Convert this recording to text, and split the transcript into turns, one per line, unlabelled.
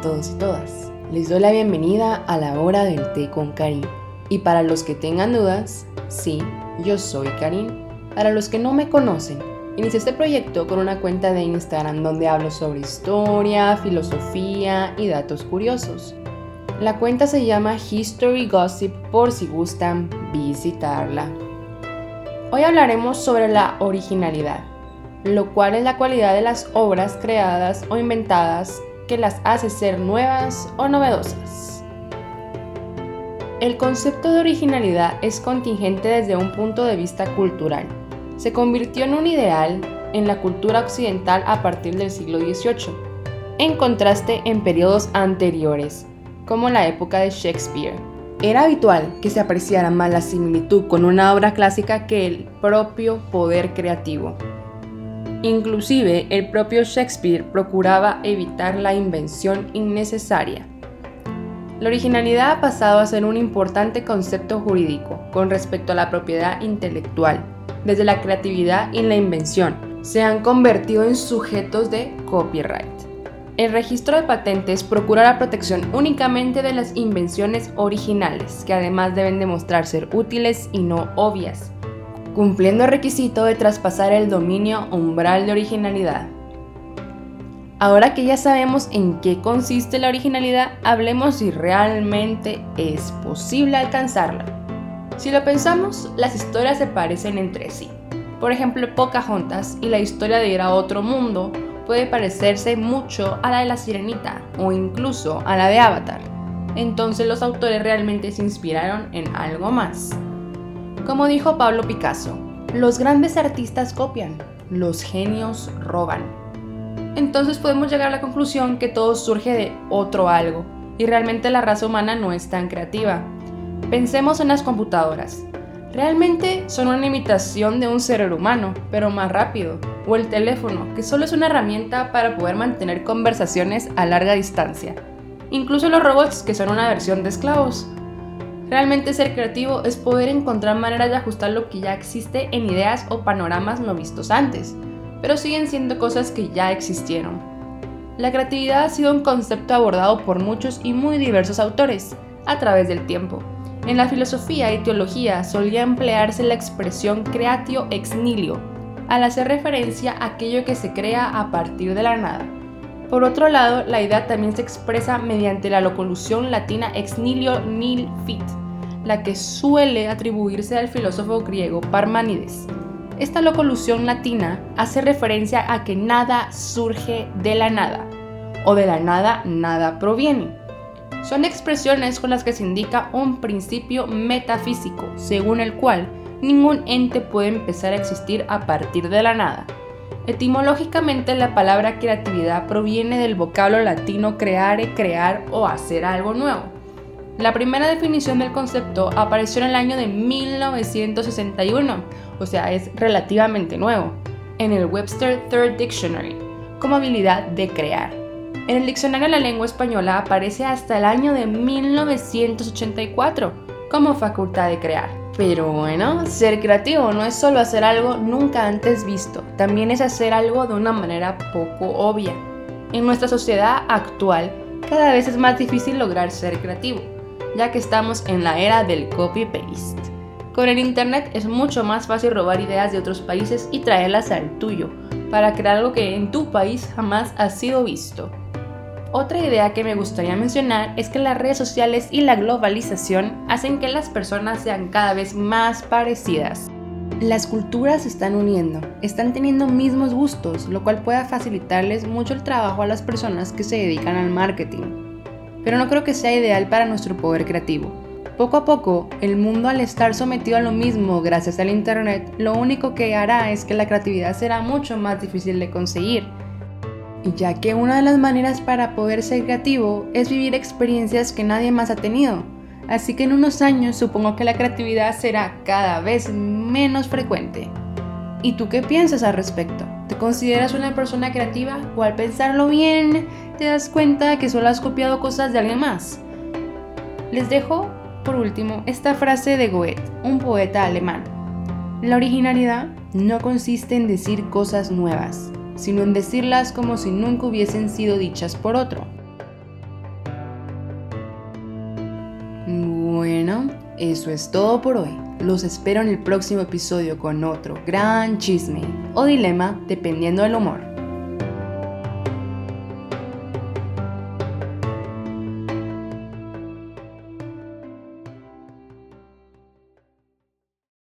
todos y todas. Les doy la bienvenida a la hora del té con Karim. Y para los que tengan dudas, sí, yo soy Karim. Para los que no me conocen, inicié este proyecto con una cuenta de Instagram donde hablo sobre historia, filosofía y datos curiosos. La cuenta se llama History Gossip por si gustan visitarla. Hoy hablaremos sobre la originalidad, lo cual es la cualidad de las obras creadas o inventadas que las hace ser nuevas o novedosas. El concepto de originalidad es contingente desde un punto de vista cultural. Se convirtió en un ideal en la cultura occidental a partir del siglo XVIII, en contraste en periodos anteriores, como la época de Shakespeare. Era habitual que se apreciara más la similitud con una obra clásica que el propio poder creativo. Inclusive el propio Shakespeare procuraba evitar la invención innecesaria. La originalidad ha pasado a ser un importante concepto jurídico con respecto a la propiedad intelectual. Desde la creatividad y la invención se han convertido en sujetos de copyright. El registro de patentes procura la protección únicamente de las invenciones originales, que además deben demostrar ser útiles y no obvias cumpliendo el requisito de traspasar el dominio umbral de originalidad. Ahora que ya sabemos en qué consiste la originalidad, hablemos si realmente es posible alcanzarla. Si lo pensamos, las historias se parecen entre sí. Por ejemplo, Pocahontas y la historia de ir a otro mundo puede parecerse mucho a la de la Sirenita o incluso a la de Avatar. Entonces los autores realmente se inspiraron en algo más. Como dijo Pablo Picasso, los grandes artistas copian, los genios roban. Entonces podemos llegar a la conclusión que todo surge de otro algo, y realmente la raza humana no es tan creativa. Pensemos en las computadoras. Realmente son una imitación de un cerebro humano, pero más rápido, o el teléfono, que solo es una herramienta para poder mantener conversaciones a larga distancia. Incluso los robots, que son una versión de esclavos. Realmente ser creativo es poder encontrar maneras de ajustar lo que ya existe en ideas o panoramas no vistos antes, pero siguen siendo cosas que ya existieron. La creatividad ha sido un concepto abordado por muchos y muy diversos autores a través del tiempo. En la filosofía y teología solía emplearse la expresión creatio ex nihilo, al hacer referencia a aquello que se crea a partir de la nada. Por otro lado, la idea también se expresa mediante la locolución latina ex nihilo nil fit, la que suele atribuirse al filósofo griego Parmánides. Esta locolución latina hace referencia a que nada surge de la nada, o de la nada nada proviene. Son expresiones con las que se indica un principio metafísico, según el cual ningún ente puede empezar a existir a partir de la nada. Etimológicamente la palabra creatividad proviene del vocablo latino creare, crear o hacer algo nuevo. La primera definición del concepto apareció en el año de 1961, o sea, es relativamente nuevo, en el Webster Third Dictionary, como habilidad de crear. En el diccionario de la lengua española aparece hasta el año de 1984 como facultad de crear. Pero bueno, ser creativo no es solo hacer algo nunca antes visto, también es hacer algo de una manera poco obvia. En nuestra sociedad actual, cada vez es más difícil lograr ser creativo, ya que estamos en la era del copy-paste. Con el Internet es mucho más fácil robar ideas de otros países y traerlas al tuyo, para crear algo que en tu país jamás ha sido visto. Otra idea que me gustaría mencionar es que las redes sociales y la globalización hacen que las personas sean cada vez más parecidas. Las culturas se están uniendo, están teniendo mismos gustos, lo cual puede facilitarles mucho el trabajo a las personas que se dedican al marketing. Pero no creo que sea ideal para nuestro poder creativo. Poco a poco, el mundo al estar sometido a lo mismo gracias al Internet, lo único que hará es que la creatividad será mucho más difícil de conseguir ya que una de las maneras para poder ser creativo es vivir experiencias que nadie más ha tenido. Así que en unos años supongo que la creatividad será cada vez menos frecuente. ¿Y tú qué piensas al respecto? ¿Te consideras una persona creativa o al pensarlo bien te das cuenta que solo has copiado cosas de alguien más? Les dejo, por último, esta frase de Goethe, un poeta alemán. La originalidad no consiste en decir cosas nuevas, sino en decirlas como si nunca hubiesen sido dichas por otro. Bueno, eso es todo por hoy. Los espero en el próximo episodio con otro gran chisme o dilema dependiendo del humor.